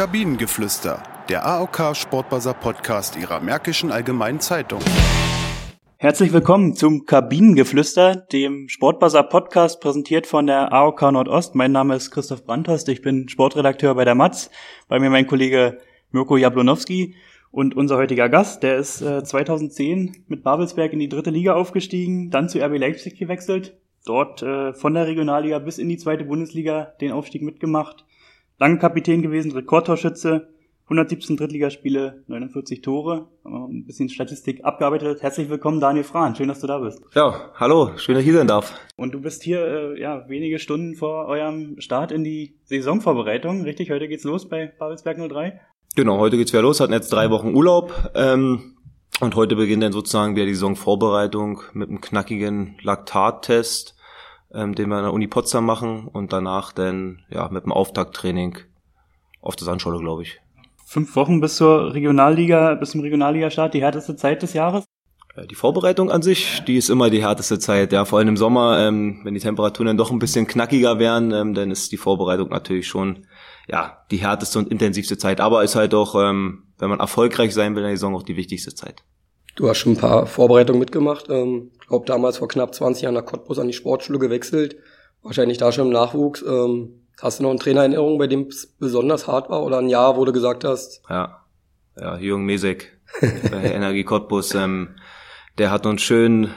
Kabinengeflüster, der AOK Sportbuzzer Podcast ihrer Märkischen Allgemeinen Zeitung. Herzlich willkommen zum Kabinengeflüster, dem Sportbuzzer Podcast präsentiert von der AOK Nordost. Mein Name ist Christoph Brandhorst, ich bin Sportredakteur bei der Matz. Bei mir mein Kollege Mirko Jablonowski und unser heutiger Gast, der ist äh, 2010 mit Babelsberg in die dritte Liga aufgestiegen, dann zu RB Leipzig gewechselt, dort äh, von der Regionalliga bis in die zweite Bundesliga den Aufstieg mitgemacht Lange Kapitän gewesen, Rekordtorschütze, 117 Drittligaspiele, 49 Tore. Ein bisschen Statistik abgearbeitet. Herzlich willkommen, Daniel Frahn. Schön, dass du da bist. Ja, hallo. Schön, dass ich hier sein darf. Und du bist hier äh, ja wenige Stunden vor eurem Start in die Saisonvorbereitung. Richtig, heute geht's los bei Babelsberg 03. Genau, heute geht's wieder los. Hatten jetzt drei Wochen Urlaub. Ähm, und heute beginnt dann sozusagen wieder die Saisonvorbereitung mit einem knackigen Laktattest ähm, den wir an der Uni Potsdam machen und danach dann ja mit dem Auftakttraining auf der Sandscholle, glaube ich. Fünf Wochen bis zur Regionalliga, bis zum Regionalliga-Start, die härteste Zeit des Jahres? Die Vorbereitung an sich, die ist immer die härteste Zeit. Ja, vor allem im Sommer, ähm, wenn die Temperaturen dann doch ein bisschen knackiger werden, ähm, dann ist die Vorbereitung natürlich schon ja die härteste und intensivste Zeit. Aber ist halt auch, ähm, wenn man erfolgreich sein will in der Saison, auch die wichtigste Zeit. Du hast schon ein paar Vorbereitungen mitgemacht. Ähm, glaube damals vor knapp 20 Jahren nach Cottbus an die Sportschule gewechselt. Wahrscheinlich da schon im Nachwuchs. Ähm, hast du noch einen Trainererinnerung, bei dem es besonders hart war oder ein Jahr, wo du gesagt hast? Ja, ja, Jürgen Mesek bei Energie Cottbus. Ähm, der hat uns schön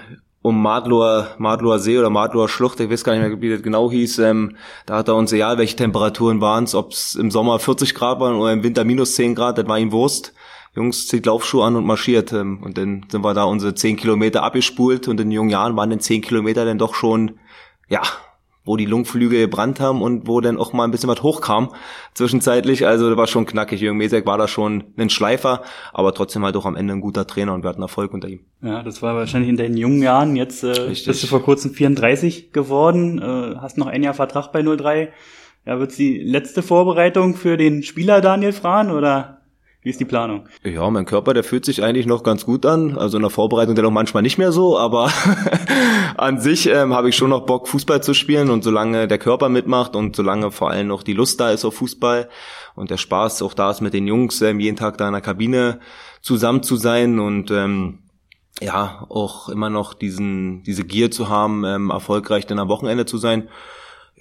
um Madloer, Madloer See oder Madloer Schlucht, ich weiß gar nicht mehr, wie das genau hieß, ähm, da hat er uns egal, welche Temperaturen waren es, ob es im Sommer 40 Grad waren oder im Winter minus 10 Grad, das war ihm Wurst. Jungs, zieht Laufschuhe an und marschiert. Ähm, und dann sind wir da unsere zehn Kilometer abgespult und in jungen Jahren waren dann zehn Kilometer dann doch schon, ja, wo die Lungenflügel gebrannt haben und wo dann auch mal ein bisschen was hochkam zwischenzeitlich. Also das war schon knackig. Jürgen Mesek war da schon ein Schleifer, aber trotzdem halt auch am Ende ein guter Trainer und wir hatten Erfolg unter ihm. Ja, das war wahrscheinlich in deinen jungen Jahren. Jetzt äh, bist du vor kurzem 34 geworden, äh, hast noch ein Jahr Vertrag bei 03. Ja, wird's die letzte Vorbereitung für den Spieler Daniel Frahn oder wie ist die Planung? Ja, mein Körper, der fühlt sich eigentlich noch ganz gut an. Also in der Vorbereitung der noch manchmal nicht mehr so, aber an sich ähm, habe ich schon noch Bock, Fußball zu spielen und solange der Körper mitmacht und solange vor allem noch die Lust da ist auf Fußball und der Spaß auch da ist mit den Jungs, ähm, jeden Tag da in der Kabine zusammen zu sein und ähm, ja, auch immer noch diesen, diese Gier zu haben, ähm, erfolgreich dann am Wochenende zu sein,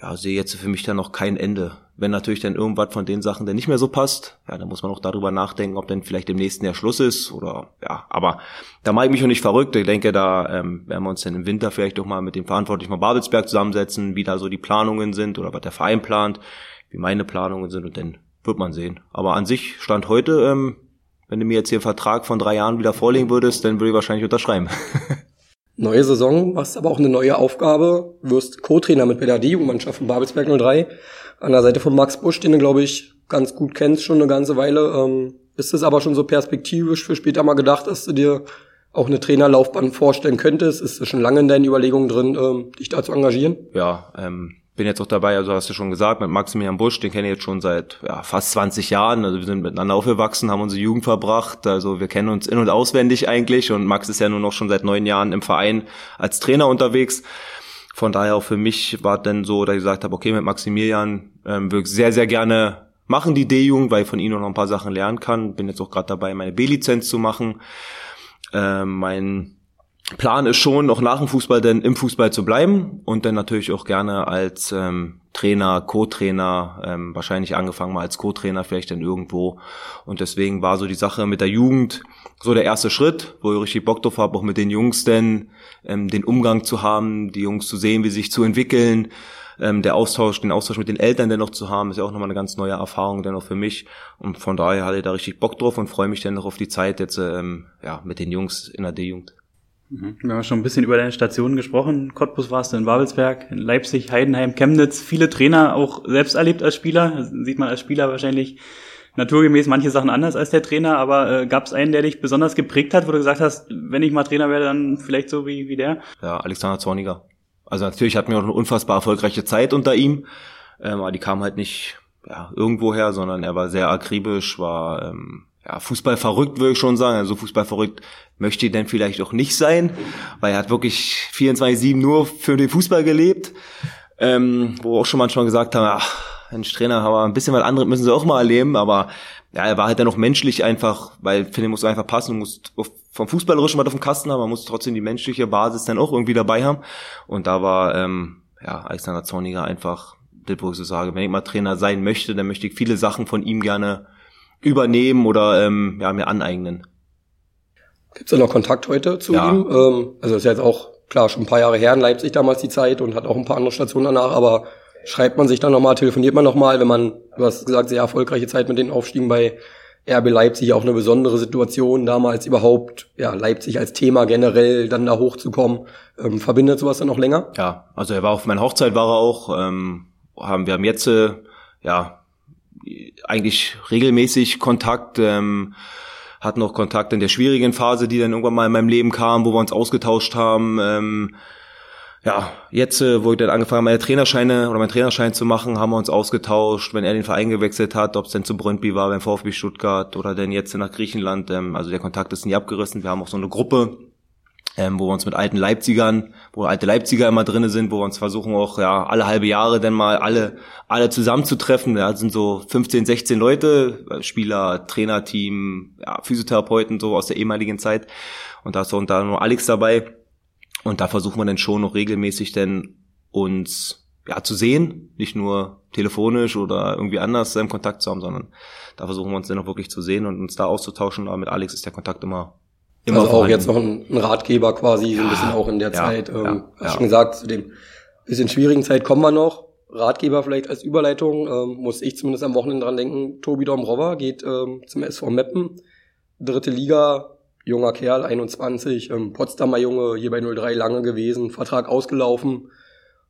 ja, sehe jetzt für mich dann noch kein Ende. Wenn natürlich dann irgendwas von den Sachen dann nicht mehr so passt, ja, dann muss man auch darüber nachdenken, ob dann vielleicht im nächsten Jahr Schluss ist oder ja, aber da mache ich mich auch nicht verrückt. Ich denke, da ähm, werden wir uns dann im Winter vielleicht doch mal mit dem Verantwortlichen von Babelsberg zusammensetzen, wie da so die Planungen sind oder was der Verein plant, wie meine Planungen sind und dann wird man sehen. Aber an sich stand heute, ähm, wenn du mir jetzt hier einen Vertrag von drei Jahren wieder vorlegen würdest, dann würde ich wahrscheinlich unterschreiben. Neue Saison, hast aber auch eine neue Aufgabe, wirst Co-Trainer mit der D-Jugendmannschaft von Babelsberg 03 an der Seite von Max Busch, den du, glaube ich, ganz gut kennst, schon eine ganze Weile. Ähm, ist es aber schon so perspektivisch für später mal gedacht, dass du dir auch eine Trainerlaufbahn vorstellen könntest? Ist es schon lange in deinen Überlegungen drin, ähm, dich da zu engagieren? Ja, ähm, bin jetzt auch dabei, also hast du schon gesagt, mit Maximilian Busch, den kenne ich jetzt schon seit ja, fast 20 Jahren. Also wir sind miteinander aufgewachsen, haben unsere Jugend verbracht. Also wir kennen uns in- und auswendig eigentlich. Und Max ist ja nur noch schon seit neun Jahren im Verein als Trainer unterwegs. Von daher auch für mich war dann so, dass ich gesagt habe, okay, mit Maximilian ähm, würde ich sehr, sehr gerne machen die D-Jugend, weil ich von ihm noch ein paar Sachen lernen kann. Bin jetzt auch gerade dabei, meine B-Lizenz zu machen. Ähm, mein Plan ist schon, noch nach dem Fußball denn im Fußball zu bleiben und dann natürlich auch gerne als ähm, Trainer, Co-Trainer, ähm, wahrscheinlich angefangen mal als Co-Trainer vielleicht dann irgendwo. Und deswegen war so die Sache mit der Jugend so der erste Schritt, wo ich richtig Bock drauf habe, auch mit den Jungs denn ähm, den Umgang zu haben, die Jungs zu sehen, wie sie sich zu entwickeln. Ähm, der Austausch, den Austausch mit den Eltern dennoch zu haben, ist ja auch nochmal eine ganz neue Erfahrung dennoch für mich. Und von daher hatte ich da richtig Bock drauf und freue mich dann noch auf die Zeit jetzt ähm, ja, mit den Jungs in der D-Jugend. Mhm. Wir haben schon ein bisschen über deine Stationen gesprochen. Cottbus warst du in Babelsberg, in Leipzig, Heidenheim, Chemnitz. Viele Trainer auch selbst erlebt als Spieler. Das sieht man als Spieler wahrscheinlich naturgemäß manche Sachen anders als der Trainer. Aber äh, gab es einen, der dich besonders geprägt hat, wo du gesagt hast, wenn ich mal Trainer werde, dann vielleicht so wie, wie der? Ja, Alexander Zorniger. Also natürlich hatten wir auch eine unfassbar erfolgreiche Zeit unter ihm. Ähm, aber die kam halt nicht ja, irgendwoher, sondern er war sehr akribisch, war ähm, ja, Fußball verrückt, würde ich schon sagen. Also Fußball verrückt möchte denn vielleicht auch nicht sein, weil er hat wirklich 24-7 nur für den Fußball gelebt, ähm, wo auch schon manchmal gesagt haben, ach, ein Trainer, aber ein bisschen was anderes müssen sie auch mal erleben, aber ja, er war halt dann noch menschlich einfach, weil finde, muss einfach passen, muss vom Fußballerischen was auf dem Kasten haben, man muss trotzdem die menschliche Basis dann auch irgendwie dabei haben. Und da war ähm, ja Alexander Zorniger einfach, das wo ich so sage, wenn ich mal Trainer sein möchte, dann möchte ich viele Sachen von ihm gerne übernehmen oder ähm, ja, mir aneignen. Gibt es da noch Kontakt heute zu ja. ihm? Ähm, also ist ja jetzt auch klar schon ein paar Jahre her in Leipzig damals die Zeit und hat auch ein paar andere Stationen danach, aber schreibt man sich dann nochmal, telefoniert man nochmal, wenn man, du hast gesagt, sehr erfolgreiche Zeit mit den Aufstiegen bei RB Leipzig, auch eine besondere Situation, damals überhaupt, ja, Leipzig als Thema generell dann da hochzukommen. Ähm, verbindet sowas dann noch länger? Ja, also er war auf meiner Hochzeit war er auch, ähm, haben, wir haben jetzt, äh, ja, eigentlich regelmäßig Kontakt, ähm, hatten noch Kontakt in der schwierigen Phase, die dann irgendwann mal in meinem Leben kam, wo wir uns ausgetauscht haben, ähm, ja, jetzt, äh, wo ich dann angefangen habe, meine Trainerscheine oder meinen Trainerschein zu machen, haben wir uns ausgetauscht, wenn er den Verein gewechselt hat, ob es denn zu Brøndby war, beim VfB Stuttgart oder denn jetzt nach Griechenland. Ähm, also der Kontakt ist nie abgerissen. Wir haben auch so eine Gruppe, ähm, wo wir uns mit alten Leipzigern, wo alte Leipziger immer drinne sind, wo wir uns versuchen auch ja alle halbe Jahre dann mal alle alle zusammenzutreffen. Da sind so 15, 16 Leute, Spieler, Trainerteam, ja, Physiotherapeuten so aus der ehemaligen Zeit. Und da ist auch unter nur Alex dabei und da versuchen wir dann schon noch regelmäßig denn uns ja zu sehen, nicht nur telefonisch oder irgendwie anders im Kontakt zu haben, sondern da versuchen wir uns dann auch wirklich zu sehen und uns da auszutauschen. Aber mit Alex ist der Kontakt immer Immer also auch jetzt noch ein, ein, Ratgeber quasi, ja, so ein bisschen auch in der ja, Zeit. Ähm, ja, hast schon gesagt, zu dem bisschen schwierigen Zeit kommen wir noch. Ratgeber vielleicht als Überleitung, ähm, muss ich zumindest am Wochenende dran denken. Tobi Dombrova geht ähm, zum SV Meppen. Dritte Liga, junger Kerl, 21, ähm, Potsdamer Junge, hier bei 03 lange gewesen, Vertrag ausgelaufen,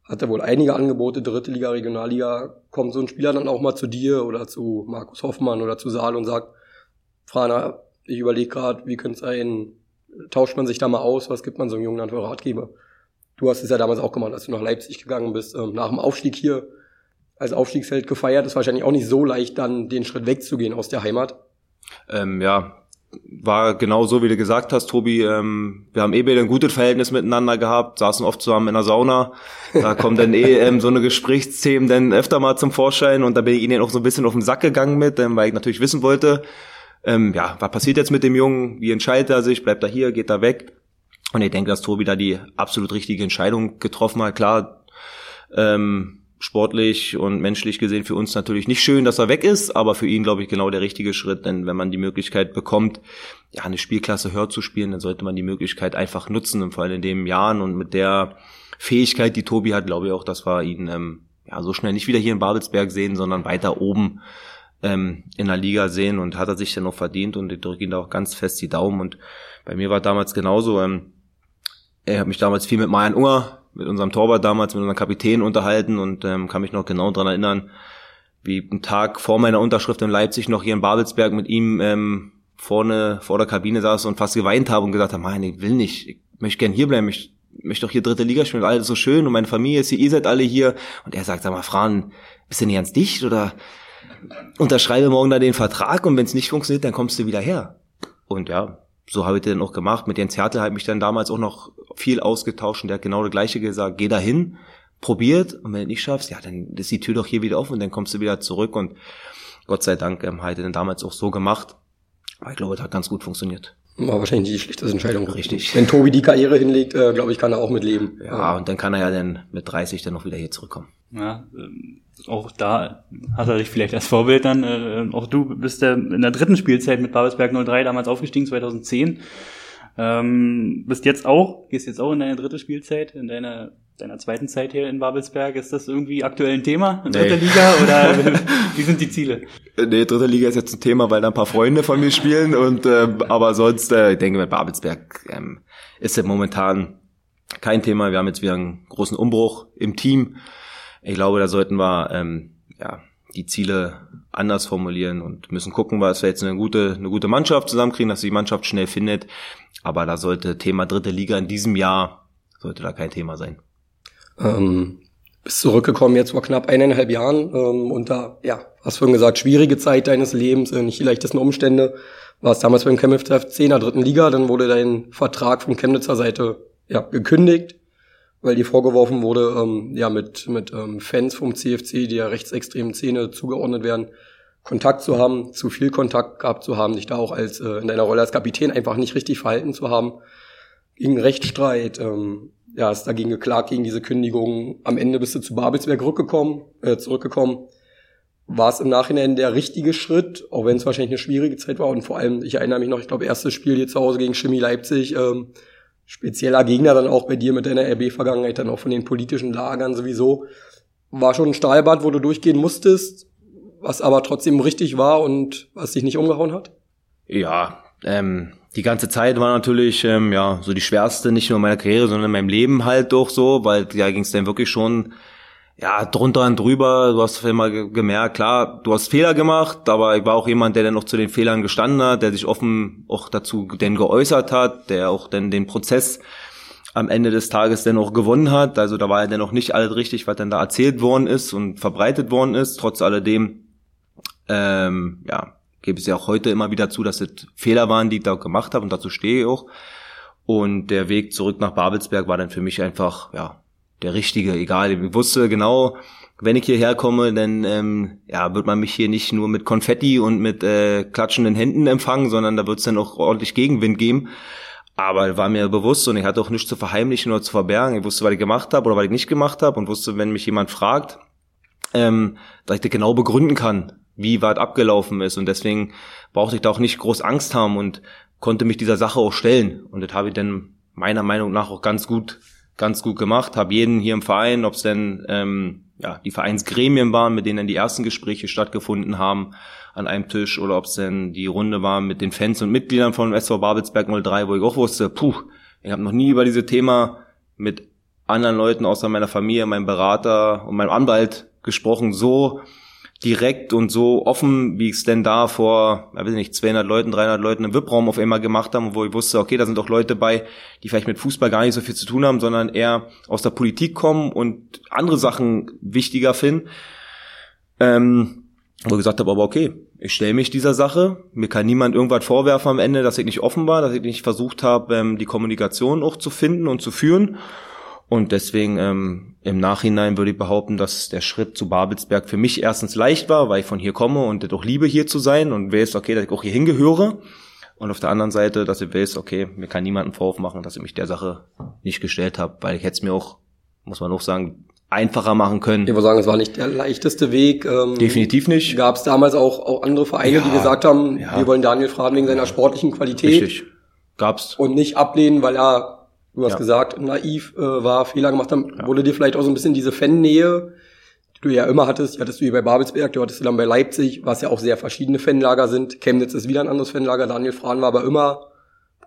hatte wohl einige Angebote, dritte Liga, Regionalliga. Kommt so ein Spieler dann auch mal zu dir oder zu Markus Hoffmann oder zu Saal und sagt, Frana, ich überlege gerade, wie könnte es sein, tauscht man sich da mal aus, was gibt man so einem Jungen dann für Ratgeber? Du hast es ja damals auch gemacht, als du nach Leipzig gegangen bist, ähm, nach dem Aufstieg hier als Aufstiegsheld gefeiert, ist wahrscheinlich auch nicht so leicht, dann den Schritt wegzugehen aus der Heimat. Ähm, ja, war genau so, wie du gesagt hast, Tobi. Ähm, wir haben eh beide ein gutes Verhältnis miteinander gehabt, saßen oft zusammen in der Sauna. Da kommen dann eh ähm, so eine Gesprächsthemen dann öfter mal zum Vorschein und da bin ich ihnen auch so ein bisschen auf den Sack gegangen mit, ähm, weil ich natürlich wissen wollte, ähm, ja, was passiert jetzt mit dem Jungen? Wie entscheidet er sich? Bleibt er hier? Geht er weg? Und ich denke, dass Tobi da die absolut richtige Entscheidung getroffen hat. Klar, ähm, sportlich und menschlich gesehen für uns natürlich nicht schön, dass er weg ist, aber für ihn, glaube ich, genau der richtige Schritt, denn wenn man die Möglichkeit bekommt, ja, eine Spielklasse höher zu spielen, dann sollte man die Möglichkeit einfach nutzen. Vor allem in den Jahren und mit der Fähigkeit, die Tobi hat, glaube ich auch, dass wir ihn ähm, ja, so schnell nicht wieder hier in Babelsberg sehen, sondern weiter oben ähm, in der Liga sehen. Und hat er sich dann noch verdient? Und ich drücke ihn da auch ganz fest die Daumen. Und bei mir war damals genauso, ähm, er hat mich damals viel mit Marian Unger mit unserem Torwart damals, mit unserem Kapitän unterhalten und ähm, kann mich noch genau dran erinnern, wie ein Tag vor meiner Unterschrift in Leipzig noch hier in Babelsberg mit ihm ähm, vorne vor der Kabine saß und fast geweint habe und gesagt habe, nein, ich will nicht, ich möchte gern hier bleiben, ich möchte doch hier dritte Liga spielen, alles so schön und meine Familie ist hier, ihr seid alle hier. Und er sagt, sag mal, Fran, bist du nicht ganz dicht oder unterschreibe morgen da den Vertrag und wenn es nicht funktioniert, dann kommst du wieder her. Und ja, so habe ich den auch gemacht. Mit Jens Hertel habe ich mich dann damals auch noch viel ausgetauscht und der hat genau das gleiche gesagt, geh da hin, probiert und wenn du nicht schaffst, ja, dann ist die Tür doch hier wieder offen und dann kommst du wieder zurück und Gott sei Dank ähm, hat er dann damals auch so gemacht. Aber ich glaube, es hat ganz gut funktioniert. War wahrscheinlich die schlechteste Entscheidung. Richtig. Wenn Tobi die Karriere hinlegt, äh, glaube ich, kann er auch mit leben. Ja, ja, und dann kann er ja dann mit 30 dann noch wieder hier zurückkommen. Ja, ähm, auch da hat er sich vielleicht als Vorbild dann, äh, auch du bist ja in der dritten Spielzeit mit Babelsberg 03 damals aufgestiegen, 2010. Ähm, bist jetzt auch, gehst jetzt auch in deine dritte Spielzeit, in deiner, deiner zweiten Zeit hier in Babelsberg. Ist das irgendwie aktuell ein Thema in nee. dritter Liga oder wie sind die Ziele? Nee, dritte Liga ist jetzt ein Thema, weil da ein paar Freunde von mir spielen und äh, aber sonst, äh, ich denke mit Babelsberg ähm, ist ja momentan kein Thema. Wir haben jetzt wieder einen großen Umbruch im Team. Ich glaube, da sollten wir ähm, ja, die Ziele anders formulieren und müssen gucken, was wir jetzt eine gute, eine gute Mannschaft zusammenkriegen, dass die Mannschaft schnell findet. Aber da sollte Thema dritte Liga in diesem Jahr, sollte da kein Thema sein. Ähm, bist zurückgekommen jetzt vor knapp eineinhalb Jahren ähm, unter, ja, hast vorhin gesagt, schwierige Zeit deines Lebens, äh, nicht die leichtesten Umstände. Warst damals beim Chemnitz FC in der dritten Liga, dann wurde dein Vertrag von Chemnitzer Seite ja, gekündigt weil dir vorgeworfen wurde, ähm, ja, mit, mit ähm, Fans vom CFC, die ja rechtsextremen Szene zugeordnet werden, Kontakt zu haben, zu viel Kontakt gehabt zu haben, dich da auch als äh, in deiner Rolle als Kapitän einfach nicht richtig verhalten zu haben. Gegen Rechtsstreit, ähm, ja, ist dagegen geklagt gegen diese Kündigung. Am Ende bist du zu Babelsberg rückgekommen, äh, zurückgekommen. War es im Nachhinein der richtige Schritt, auch wenn es wahrscheinlich eine schwierige Zeit war und vor allem, ich erinnere mich noch, ich glaube, erstes Spiel hier zu Hause gegen Chemie Leipzig, ähm, spezieller Gegner dann auch bei dir mit deiner RB-Vergangenheit, dann auch von den politischen Lagern sowieso. War schon ein Stahlbad, wo du durchgehen musstest, was aber trotzdem richtig war und was dich nicht umgehauen hat? Ja, ähm, die ganze Zeit war natürlich ähm, ja so die schwerste, nicht nur in meiner Karriere, sondern in meinem Leben halt doch so, weil da ging es dann wirklich schon ja, drunter und drüber, du hast immer gemerkt, klar, du hast Fehler gemacht, aber ich war auch jemand, der dann noch zu den Fehlern gestanden hat, der sich offen auch dazu denn geäußert hat, der auch dann den Prozess am Ende des Tages dann auch gewonnen hat. Also da war ja dann noch nicht alles richtig, was dann da erzählt worden ist und verbreitet worden ist. Trotz alledem, ähm, ja, gebe es ja auch heute immer wieder zu, dass es Fehler waren, die ich da gemacht habe und dazu stehe ich auch. Und der Weg zurück nach Babelsberg war dann für mich einfach, ja, der richtige, egal. Ich wusste genau, wenn ich hierher komme, dann ähm, ja, wird man mich hier nicht nur mit Konfetti und mit äh, klatschenden Händen empfangen, sondern da wird es dann auch ordentlich Gegenwind geben. Aber war mir bewusst und ich hatte auch nichts zu verheimlichen oder zu verbergen. Ich wusste, was ich gemacht habe oder was ich nicht gemacht habe und wusste, wenn mich jemand fragt, ähm, dass ich das genau begründen kann, wie weit abgelaufen ist. Und deswegen brauchte ich da auch nicht groß Angst haben und konnte mich dieser Sache auch stellen. Und das habe ich dann meiner Meinung nach auch ganz gut ganz gut gemacht, habe jeden hier im Verein, ob es denn ähm, ja, die Vereinsgremien waren, mit denen die ersten Gespräche stattgefunden haben an einem Tisch oder ob es denn die Runde war mit den Fans und Mitgliedern von SV Babelsberg 03, wo ich auch wusste, puh, ich habe noch nie über diese Thema mit anderen Leuten außer meiner Familie, meinem Berater und meinem Anwalt gesprochen, so direkt und so offen, wie ich es denn da vor, ich weiß nicht, 200 Leuten, 300 Leuten im VIP-Raum auf einmal gemacht haben, wo ich wusste, okay, da sind doch Leute bei, die vielleicht mit Fußball gar nicht so viel zu tun haben, sondern eher aus der Politik kommen und andere Sachen wichtiger finden. Ähm, wo ich gesagt habe, aber okay, ich stelle mich dieser Sache. Mir kann niemand irgendwas vorwerfen am Ende, dass ich nicht offen war, dass ich nicht versucht habe, ähm, die Kommunikation auch zu finden und zu führen. Und deswegen ähm, im Nachhinein würde ich behaupten, dass der Schritt zu Babelsberg für mich erstens leicht war, weil ich von hier komme und doch liebe hier zu sein und weiß, okay, dass ich auch hier hingehöre. Und auf der anderen Seite, dass ich weiß, okay, mir kann niemand einen Vorwurf machen, dass ich mich der Sache nicht gestellt habe, weil ich hätte es mir auch, muss man auch sagen, einfacher machen können. Ich würde sagen, es war nicht der leichteste Weg. Ähm, Definitiv nicht. Gab es damals auch, auch andere Vereine, ja, die gesagt haben, ja. wir wollen Daniel fragen wegen seiner sportlichen Qualität. Richtig. Gab's. Und nicht ablehnen, weil er Du hast ja. gesagt, naiv äh, war, Fehler gemacht haben. Ja. Wurde dir vielleicht auch so ein bisschen diese Fannähe, die du ja immer hattest, die hattest du hier bei Babelsberg, du hattest du dann bei Leipzig, was ja auch sehr verschiedene Fanlager sind. Chemnitz ist wieder ein anderes Fanlager. Daniel Frahn war aber immer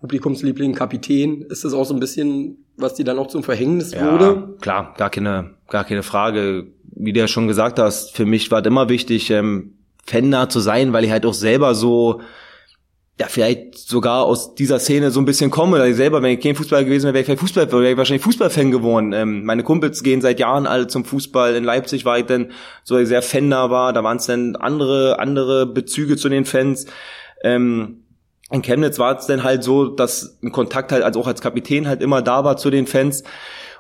Publikumsliebling, Kapitän. Ist das auch so ein bisschen, was dir dann auch zum Verhängnis ja, wurde? Klar, gar keine, gar keine Frage. Wie du ja schon gesagt hast, für mich war es immer wichtig, ähm, Fan zu sein, weil ich halt auch selber so ja, vielleicht sogar aus dieser Szene so ein bisschen komme. Dass ich selber, wenn ich kein Fußball gewesen wäre, wäre ich vielleicht Fußball, wäre ich wahrscheinlich Fußballfan geworden. Ähm, meine Kumpels gehen seit Jahren alle zum Fußball. In Leipzig war ich dann so sehr Fan da war. Da waren es dann andere, andere Bezüge zu den Fans. Ähm, in Chemnitz war es dann halt so, dass ein Kontakt halt also auch als Kapitän halt immer da war zu den Fans.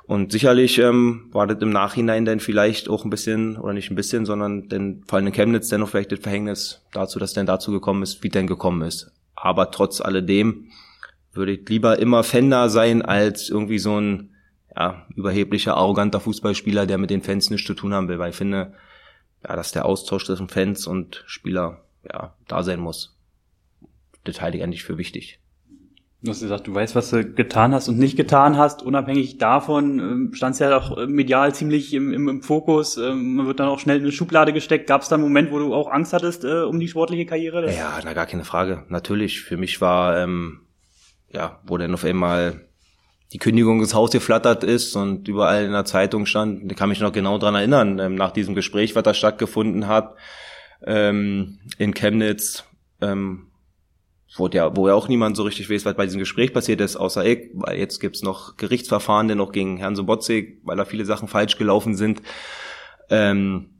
Und sicherlich ähm, war das im Nachhinein dann vielleicht auch ein bisschen, oder nicht ein bisschen, sondern denn vor allem in Chemnitz dann noch vielleicht das Verhängnis dazu, dass dann dazu gekommen ist, wie denn gekommen ist. Aber trotz alledem würde ich lieber immer Fender sein als irgendwie so ein ja, überheblicher, arroganter Fußballspieler, der mit den Fans nichts zu tun haben will, weil ich finde, ja, dass der Austausch zwischen Fans und Spieler ja, da sein muss. Das halte ich eigentlich für wichtig. Du hast gesagt, du weißt, was du getan hast und nicht getan hast. Unabhängig davon ähm, standst ja auch äh, medial ziemlich im, im, im Fokus. Ähm, man wird dann auch schnell in eine Schublade gesteckt. Gab es da einen Moment, wo du auch Angst hattest äh, um die sportliche Karriere? Ja, na gar keine Frage. Natürlich. Für mich war, ähm, ja, wo dann auf einmal die Kündigung ins Haus geflattert ist und überall in der Zeitung stand, ich kann mich noch genau dran erinnern, ähm, nach diesem Gespräch, was da stattgefunden hat, ähm, in Chemnitz, ähm, wo, der, wo ja auch niemand so richtig weiß, was bei diesem Gespräch passiert ist, außer ich, weil jetzt gibt's noch Gerichtsverfahren noch gegen Herrn Sobotzig, weil da viele Sachen falsch gelaufen sind. Ähm,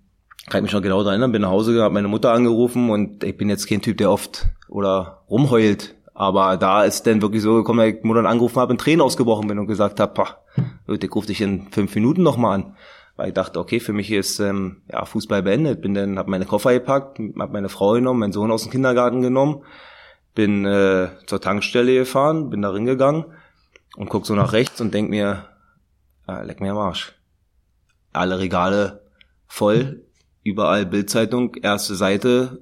kann ich mich noch genau daran erinnern, bin nach Hause, habe meine Mutter angerufen und ich bin jetzt kein Typ, der oft oder rumheult, Aber da ist dann wirklich so gekommen, dass ich Mutter angerufen habe, in Tränen ausgebrochen bin und gesagt habe, ich rufe dich in fünf Minuten nochmal an. Weil ich dachte, okay, für mich ist ähm, ja, Fußball beendet. Bin dann, habe meine Koffer gepackt, habe meine Frau genommen, meinen Sohn aus dem Kindergarten genommen, bin äh, zur Tankstelle gefahren, bin da hingegangen und guck so nach rechts und denk mir, ah, leck mir am Arsch. Alle Regale voll, überall Bildzeitung, erste Seite,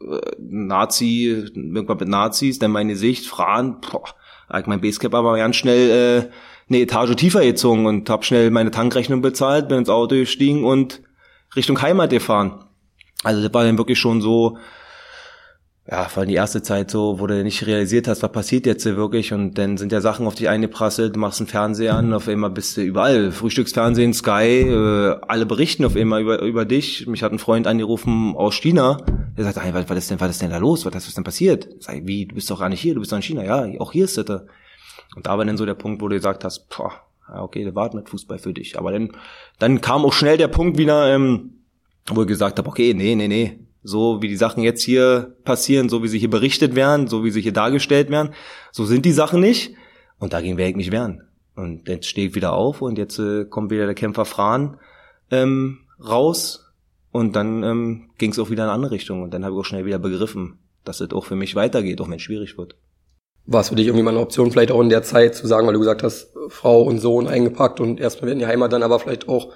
äh, Nazi, irgendwann mit Nazis, dann meine Sicht, Fran, boah, hab mein Basecap aber ganz schnell äh, eine Etage tiefer gezogen und hab schnell meine Tankrechnung bezahlt, bin ins Auto gestiegen und Richtung Heimat gefahren. Also das war dann wirklich schon so, ja, vor allem die erste Zeit so, wo du nicht realisiert hast, was passiert jetzt hier wirklich und dann sind ja Sachen auf dich eingeprasselt, machst einen Fernseher an, auf einmal bist du überall, Frühstücksfernsehen, Sky, äh, alle berichten auf einmal über, über dich. Mich hat ein Freund angerufen aus China, der sagt, hey, was, was ist denn, was ist denn da los, was, ist denn passiert? Sag ich, wie, du bist doch gar nicht hier, du bist doch in China, ja, auch hier ist das. Und da war dann so der Punkt, wo du gesagt hast, boah, okay, der war nicht Fußball für dich. Aber dann, dann kam auch schnell der Punkt wieder, ähm, wo ich gesagt habe, okay, nee, nee, nee, so wie die Sachen jetzt hier passieren, so wie sie hier berichtet werden, so wie sie hier dargestellt werden, so sind die Sachen nicht. Und dagegen werde ich mich wehren. Und jetzt stehe ich wieder auf und jetzt äh, kommt wieder der Kämpfer Fran ähm, raus. Und dann ähm, ging es auch wieder in eine andere Richtung. Und dann habe ich auch schnell wieder begriffen, dass es auch für mich weitergeht, auch wenn es schwierig wird. War es für dich irgendwie mal eine Option, vielleicht auch in der Zeit zu sagen, weil du gesagt hast, Frau und Sohn eingepackt und erstmal in die Heimat, dann aber vielleicht auch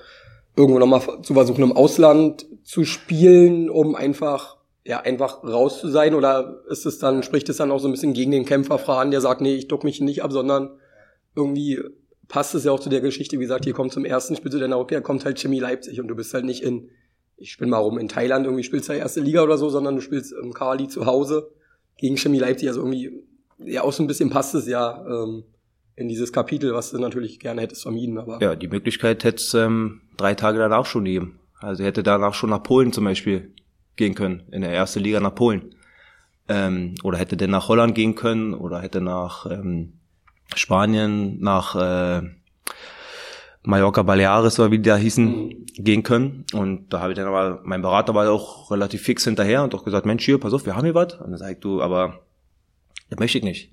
irgendwo nochmal zu versuchen, im Ausland zu spielen, um einfach, ja, einfach raus zu sein? Oder ist es dann, spricht es dann auch so ein bisschen gegen den Kämpfer Fran, der sagt, nee, ich duck mich nicht ab, sondern irgendwie passt es ja auch zu der Geschichte, wie gesagt, hier kommt zum ersten Spiel zu der okay, kommt halt Chemie Leipzig und du bist halt nicht in, ich spiel mal rum, in Thailand irgendwie spielst du ja erste Liga oder so, sondern du spielst im Kali zu Hause gegen Chemie Leipzig, also irgendwie, ja, auch so ein bisschen passt es ja, ähm, in dieses Kapitel, was du natürlich gerne hättest vermieden. Aber ja, die Möglichkeit hätte es ähm, drei Tage danach schon gegeben. Also hätte danach schon nach Polen zum Beispiel gehen können, in der ersten Liga nach Polen. Ähm, oder hätte der nach Holland gehen können oder hätte nach ähm, Spanien, nach äh, Mallorca Baleares oder wie die da hießen, gehen können. Und da habe ich dann aber, mein Berater war auch relativ fix hinterher und auch gesagt, Mensch, hier, pass auf, wir haben hier was. Und dann sag ich, du, aber das möchte ich nicht.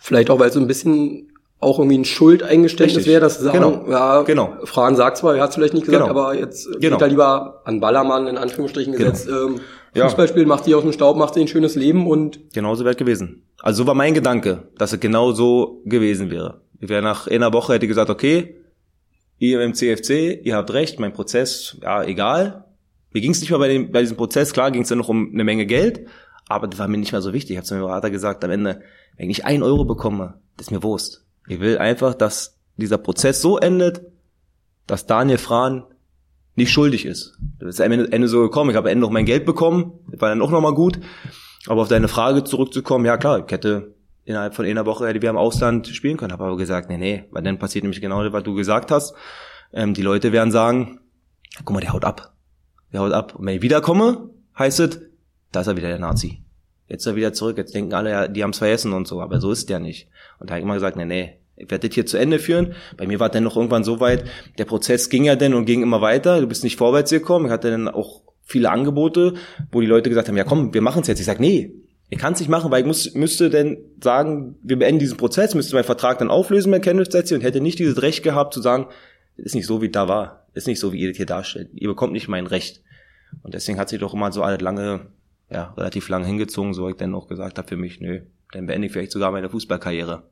Vielleicht auch, weil so ein bisschen auch irgendwie ein Schuldeingeständnis wäre, dass sagen, genau. ja, genau. Fragen sagt zwar, er hat es vielleicht nicht gesagt, genau. aber jetzt genau. geht er lieber an Ballermann in Anführungsstrichen genau. gesetzt. Ähm, Fußball spielen, macht sie aus dem Staub, macht sie ein schönes Leben und genauso wäre gewesen. Also so war mein Gedanke, dass es genau so gewesen wäre. Ich wäre nach einer Woche hätte gesagt, okay, ihr im CFC, ihr habt recht, mein Prozess, ja, egal. Mir ging es nicht mal bei, dem, bei diesem Prozess, klar ging es dann noch um eine Menge Geld, aber das war mir nicht mehr so wichtig. Ich habe zu meinem Berater gesagt, am Ende, wenn ich ein Euro bekomme, das ist mir Wurst. Ich will einfach, dass dieser Prozess so endet, dass Daniel Frahn nicht schuldig ist. Das ist am Ende so gekommen. Ich habe am Ende noch mein Geld bekommen. War dann auch nochmal gut. Aber auf deine Frage zurückzukommen, ja klar, ich hätte innerhalb von einer Woche hätte wir im Ausland spielen können. Habe aber gesagt, nee, nee, weil dann passiert nämlich genau das, was du gesagt hast. Ähm, die Leute werden sagen, guck mal, der haut ab. Der haut ab. Und wenn ich wiederkomme, heißt es, da ist er wieder der Nazi. Jetzt ist er wieder zurück. Jetzt denken alle, ja, die haben es vergessen und so. Aber so ist der nicht. Und da habe ich immer gesagt, nee, nee, ich werde das hier zu Ende führen. Bei mir war dann noch irgendwann so weit, der Prozess ging ja dann und ging immer weiter. Du bist nicht vorwärts gekommen. Ich hatte dann auch viele Angebote, wo die Leute gesagt haben, ja komm, wir machen es jetzt. Ich sag, nee, ich kann es nicht machen, weil ich muss, müsste dann sagen, wir beenden diesen Prozess, müsste meinen Vertrag dann auflösen mein Kenntnissätze und hätte nicht dieses Recht gehabt zu sagen, ist nicht so, wie da war. Ist nicht so, wie ihr das hier darstellt. Ihr bekommt nicht mein Recht. Und deswegen hat sich doch immer so alles lange, ja, relativ lange hingezogen, so ich dann auch gesagt habe für mich, nö, dann beende ich vielleicht sogar meine Fußballkarriere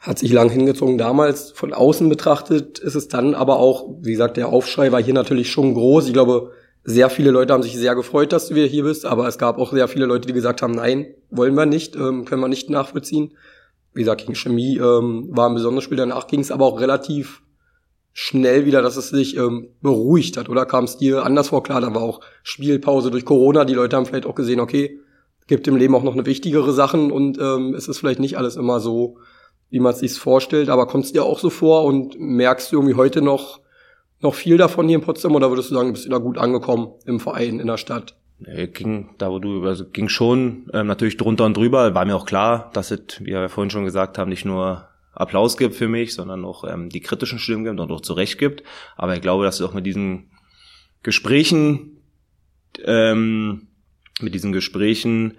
hat sich lang hingezogen damals. Von außen betrachtet ist es dann aber auch, wie gesagt, der Aufschrei war hier natürlich schon groß. Ich glaube, sehr viele Leute haben sich sehr gefreut, dass du wieder hier bist, aber es gab auch sehr viele Leute, die gesagt haben, nein, wollen wir nicht, ähm, können wir nicht nachvollziehen. Wie gesagt, gegen Chemie ähm, war ein besonderes Spiel, danach ging es aber auch relativ schnell wieder, dass es sich ähm, beruhigt hat, oder? Kam es dir anders vor? Klar, da war auch Spielpause durch Corona, die Leute haben vielleicht auch gesehen, okay, gibt im Leben auch noch eine wichtigere Sachen und ähm, es ist vielleicht nicht alles immer so wie man es sich vorstellt, aber kommt es dir auch so vor und merkst du irgendwie heute noch, noch viel davon hier in Potsdam? Oder würdest du sagen, du bist wieder gut angekommen im Verein, in der Stadt? Nee, ging, da wo du, also ging schon ähm, natürlich drunter und drüber, war mir auch klar, dass es, wie wir vorhin schon gesagt haben, nicht nur Applaus gibt für mich, sondern auch ähm, die kritischen Stimmen gibt und auch zurecht gibt. Aber ich glaube, dass es auch mit diesen Gesprächen, ähm, mit diesen Gesprächen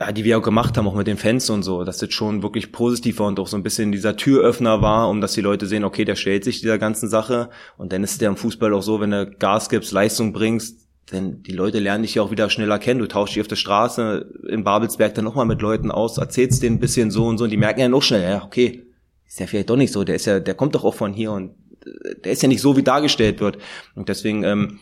ja, die wir auch gemacht haben, auch mit den Fans und so, dass das schon wirklich positiv war und auch so ein bisschen dieser Türöffner war, um dass die Leute sehen, okay, der stellt sich dieser ganzen Sache. Und dann ist der im Fußball auch so, wenn du Gas gibst, Leistung bringst, denn die Leute lernen dich ja auch wieder schneller kennen. Du tauschst dich auf der Straße in Babelsberg dann nochmal mit Leuten aus, erzählst denen ein bisschen so und so und die merken ja noch schnell, ja, okay, ist ja vielleicht doch nicht so, der ist ja, der kommt doch auch von hier und äh, der ist ja nicht so, wie dargestellt wird. Und deswegen ähm,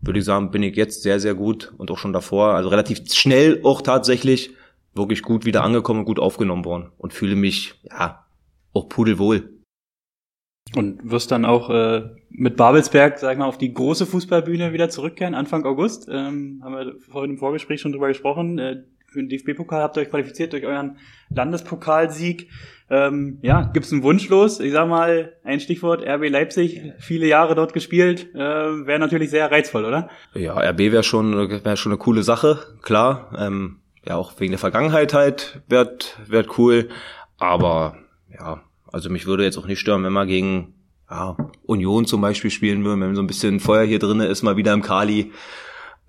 würde ich sagen, bin ich jetzt sehr, sehr gut und auch schon davor, also relativ schnell auch tatsächlich wirklich gut wieder angekommen gut aufgenommen worden und fühle mich, ja, auch pudelwohl. Und wirst dann auch äh, mit Babelsberg, sag ich mal, auf die große Fußballbühne wieder zurückkehren, Anfang August. Ähm, haben wir vorhin im Vorgespräch schon drüber gesprochen. Äh, für den DFB-Pokal habt ihr euch qualifiziert durch euren Landespokalsieg. Ähm, ja, gibt's einen Wunsch los? Ich sag mal, ein Stichwort, RB Leipzig, viele Jahre dort gespielt, äh, wäre natürlich sehr reizvoll, oder? Ja, RB wäre schon, wär schon eine coole Sache, klar. Ähm, ja, auch wegen der Vergangenheit halt wird, wird cool. Aber ja, also mich würde jetzt auch nicht stören, wenn wir gegen ja, Union zum Beispiel spielen würden, wenn so ein bisschen Feuer hier drinne ist, mal wieder im Kali.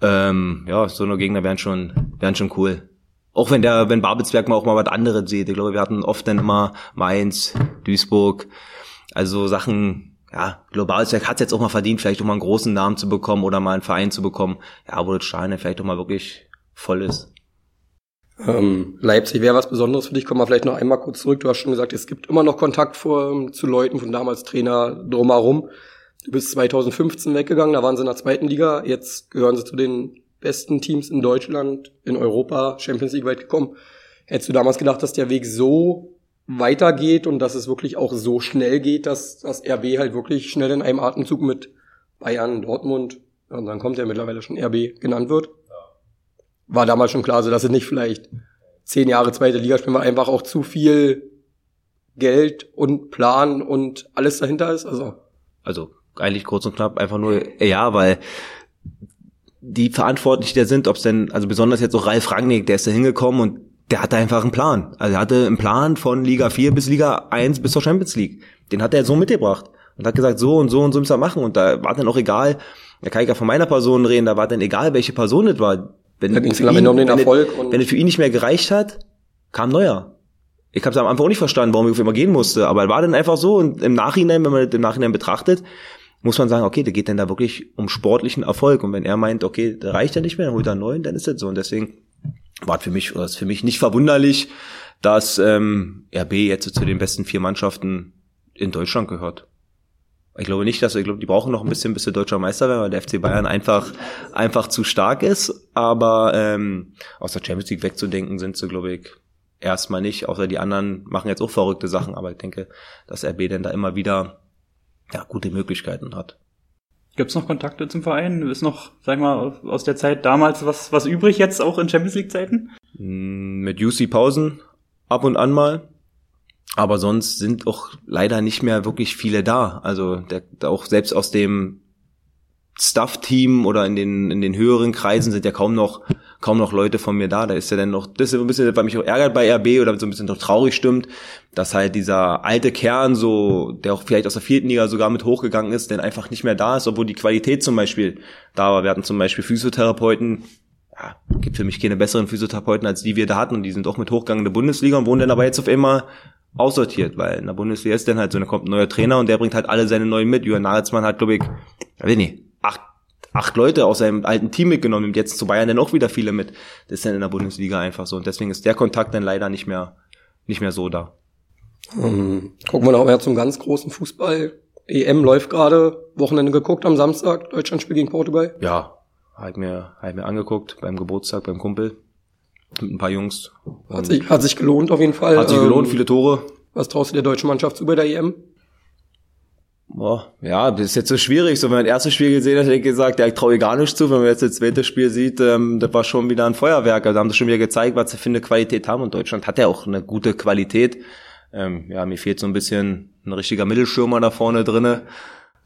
Ähm, ja, so eine Gegner wären schon, wären schon cool. Auch wenn der, wenn Babelsberg mal auch mal was anderes sieht. Ich glaube, wir hatten oft dann immer Mainz, Duisburg, also Sachen, ja, Babelsberg hat es jetzt auch mal verdient, vielleicht auch mal einen großen Namen zu bekommen oder mal einen Verein zu bekommen. Ja, wo das Steine vielleicht auch mal wirklich voll ist. Ähm, Leipzig wäre was Besonderes für dich. Kommen wir vielleicht noch einmal kurz zurück. Du hast schon gesagt, es gibt immer noch Kontakt vor, zu Leuten von damals Trainer drumherum. Du bist 2015 weggegangen, da waren sie in der zweiten Liga. Jetzt gehören sie zu den besten Teams in Deutschland, in Europa, Champions League weit gekommen. Hättest du damals gedacht, dass der Weg so weitergeht und dass es wirklich auch so schnell geht, dass das RB halt wirklich schnell in einem Atemzug mit Bayern, Dortmund, und dann kommt ja mittlerweile schon RB genannt wird? War damals schon klar, so dass es nicht vielleicht zehn Jahre zweite Liga spielen, weil einfach auch zu viel Geld und Plan und alles dahinter ist. Also, also eigentlich kurz und knapp einfach nur ja, weil die verantwortlich der sind, ob es denn, also besonders jetzt auch Ralf Rangnick, der ist da hingekommen und der hatte einfach einen Plan. Also er hatte einen Plan von Liga 4 bis Liga 1 bis zur Champions League. Den hat er so mitgebracht und hat gesagt, so und so und so müssen wir machen. Und da war dann auch egal, da kann ich ja von meiner Person reden, da war dann egal, welche Person das war. Wenn, da für ihn, um den wenn, Erfolg es, wenn es für ihn nicht mehr gereicht hat, kam neuer. Ich habe es am Anfang auch nicht verstanden, warum ich auf immer gehen musste, aber war dann einfach so und im Nachhinein, wenn man das im Nachhinein betrachtet, muss man sagen, okay, da geht denn da wirklich um sportlichen Erfolg. Und wenn er meint, okay, da reicht ja nicht mehr, dann holt er einen neuen, dann ist das so. Und deswegen war für mich, oder ist für mich nicht verwunderlich, dass ähm, RB jetzt zu den besten vier Mannschaften in Deutschland gehört. Ich glaube nicht, dass ich glaube, die brauchen noch ein bisschen, bis sie deutscher Meister werden, weil der FC Bayern einfach einfach zu stark ist. Aber ähm, aus der Champions League wegzudenken sind sie, glaube ich, erstmal nicht. Außer die anderen machen jetzt auch verrückte Sachen. Aber ich denke, dass RB denn da immer wieder ja, gute Möglichkeiten hat. Gibt es noch Kontakte zum Verein? Ist noch, sag mal, aus der Zeit damals was, was übrig jetzt auch in Champions League Zeiten? Mm, mit UC Pausen ab und an mal. Aber sonst sind auch leider nicht mehr wirklich viele da. Also der, auch selbst aus dem Staff-Team oder in den, in den höheren Kreisen sind ja kaum noch, kaum noch Leute von mir da. Da ist ja dann noch, das ist ein bisschen, was mich auch ärgert bei RB oder so ein bisschen doch traurig stimmt, dass halt dieser alte Kern so, der auch vielleicht aus der vierten Liga sogar mit hochgegangen ist, denn einfach nicht mehr da ist, obwohl die Qualität zum Beispiel da war. Wir hatten zum Beispiel Physiotherapeuten, ja, gibt für mich keine besseren Physiotherapeuten, als die wir da hatten und die sind auch mit hochgegangen in der Bundesliga und wohnen dann aber jetzt auf einmal aussortiert, weil in der Bundesliga ist dann halt so, da kommt ein neuer Trainer und der bringt halt alle seine neuen mit. Jürgen Nagelsmann hat, glaube ich, ja, weiß nicht, acht, acht Leute aus seinem alten Team mitgenommen und jetzt zu Bayern dann auch wieder viele mit. Das ist dann in der Bundesliga einfach so und deswegen ist der Kontakt dann leider nicht mehr, nicht mehr so da. Ähm, gucken wir noch mal zum ganz großen Fußball. EM läuft gerade, Wochenende geguckt am Samstag, Deutschlandspiel gegen Portugal. Ja, halt mir, halt mir angeguckt beim Geburtstag beim Kumpel mit ein paar Jungs. Hat sich, hat sich gelohnt auf jeden Fall. Hat sich gelohnt, ähm, viele Tore. Was traust du der deutschen Mannschaft zu bei der EM? Boah, ja, das ist jetzt so schwierig. So, wenn man das erste Spiel gesehen hat, hätte ich gesagt, ja, ich traue gar nicht zu. Wenn man jetzt das zweite Spiel sieht, ähm, das war schon wieder ein Feuerwerk. Also haben sie schon wieder gezeigt, was sie für eine Qualität haben. Und Deutschland hat ja auch eine gute Qualität. Ähm, ja, mir fehlt so ein bisschen ein richtiger Mittelschirmer da vorne drinne.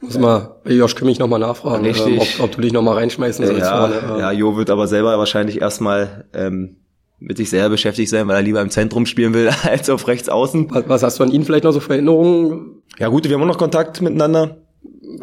Muss mal Josh Kimmich nochmal nachfragen, ähm, ob, ob, du dich nochmal reinschmeißen sollst. Ja, vorne, ähm. ja, Jo wird aber selber wahrscheinlich erstmal ähm, mit sich selber beschäftigt sein, weil er lieber im Zentrum spielen will als auf rechts außen. Was, was hast du an ihn vielleicht noch so für Erinnerungen? Ja gut, wir haben auch noch Kontakt miteinander.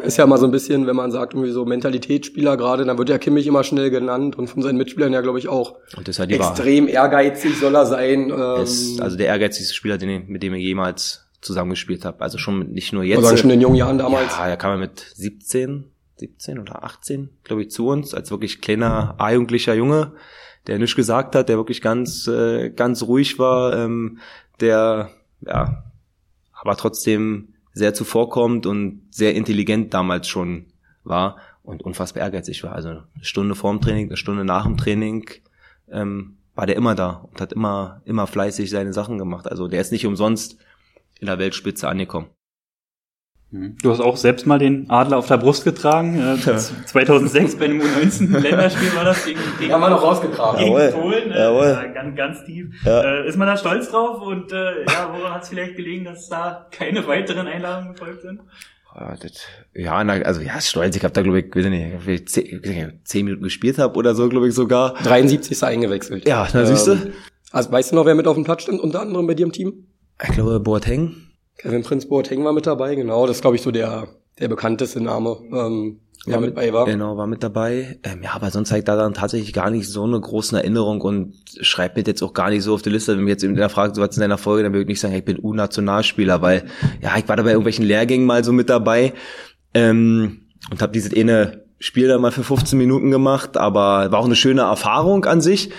ist ja mal so ein bisschen, wenn man sagt, irgendwie so Mentalitätsspieler gerade, dann wird ja Kimmich immer schnell genannt und von seinen Mitspielern ja, glaube ich, auch Und das ist halt die extrem Wahrheit. ehrgeizig soll er sein. Ist Ähm, also der ehrgeizigste Spieler, den, mit dem ich jemals zusammengespielt habe. Also schon mit- nicht nur jetzt. sagen, schon in den jungen Jahren damals. Ja, er kam ja mit 17, 17 oder 18, glaube ich, zu uns, als wirklich kleiner, A-jugendlicher Junge, der nichts gesagt hat, der wirklich ganz, äh, ganz ruhig war, ähm, der, ja, aber trotzdem sehr zuvorkommt und sehr intelligent damals schon war und unfassbar ehrgeizig war. Also eine Stunde vorm Training, eine Stunde nach dem Training, ähm, war der immer da und hat immer, immer fleißig seine Sachen gemacht. Also der ist nicht umsonst in der Weltspitze angekommen. Du hast auch selbst mal den Adler auf der Brust getragen. Äh, 2006 bei einem U19-Länderspiel war das gegen, gegen, Haben wir noch rausgetragen. gegen Jawohl, Polen. Äh, jawohl. ja, ganz, ganz tief. Ja. Äh, ist man da stolz drauf? Und äh, ja, woran hat es vielleicht gelegen, dass da keine weiteren Einladungen gefolgt sind? Ja, das, ja, also ja, stolz. Ich habe da glaube ich, weiß ich nicht, ob ich zehn, weiß nicht, zehn Minuten gespielt habe oder so, glaube ich sogar. 73 ist er eingewechselt. Ja, na siehst du. Ähm, also weißt du noch, wer mit auf dem Platz stand, unter anderem bei dir im Team? Ich glaube Boateng. Kevin Prinz Boateng war mit dabei, genau. Das ist, glaube ich, so der, der bekannteste Name, ähm, der mit bei war. Genau, war mit dabei. Ähm, ja, aber sonst zeigt da dann tatsächlich gar nicht so eine große Erinnerung und schreibt mir jetzt auch gar nicht so auf die Liste. Wenn mir jetzt in der Frage, so was in deiner Folge, dann würde ich nicht sagen, ich bin U-Nationalspieler, weil ja, ich war da bei irgendwelchen Lehrgängen mal so mit dabei ähm, und habe dieses eine Spiel da mal für 15 Minuten gemacht, aber war auch eine schöne Erfahrung an sich.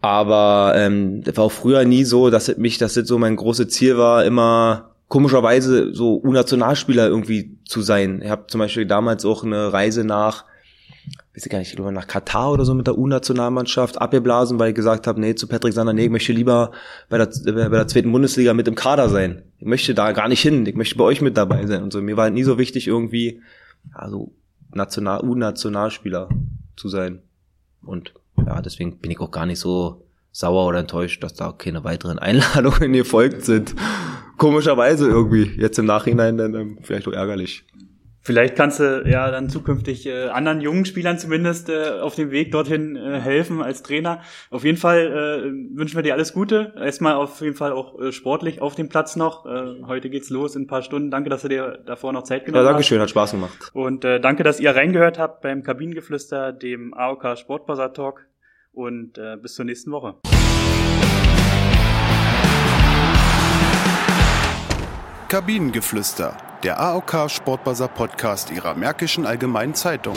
Aber ähm, das war auch früher nie so, dass es mich, dass das so mein großes Ziel war, immer komischerweise so U-Nationalspieler irgendwie zu sein. Ich habe zum Beispiel damals auch eine Reise nach, weiß ich gar nicht, nach Katar oder so mit der U-Nationalmannschaft abgeblasen, weil ich gesagt habe, nee, zu Patrick Sander, nee, ich möchte lieber bei der, bei der zweiten Bundesliga mit im Kader sein. Ich möchte da gar nicht hin, ich möchte bei euch mit dabei sein. Und so, mir war halt nie so wichtig, irgendwie, also National, U-Nationalspieler zu sein. Und ja, deswegen bin ich auch gar nicht so sauer oder enttäuscht, dass da keine weiteren Einladungen gefolgt sind. Komischerweise irgendwie. Jetzt im Nachhinein dann ähm, vielleicht auch ärgerlich. Vielleicht kannst du ja dann zukünftig äh, anderen jungen Spielern zumindest äh, auf dem Weg dorthin äh, helfen als Trainer. Auf jeden Fall äh, wünschen wir dir alles Gute. Erstmal auf jeden Fall auch äh, sportlich auf dem Platz noch. Äh, heute geht's los in ein paar Stunden. Danke, dass du dir davor noch Zeit Ja, genommen danke hast. schön, hat Spaß gemacht. Und äh, danke, dass ihr reingehört habt beim Kabinengeflüster, dem AOK Sportbuzzer Talk. Und äh, bis zur nächsten Woche. Kabinengeflüster, der AOK Sportbuzzer Podcast Ihrer Märkischen Allgemeinen Zeitung.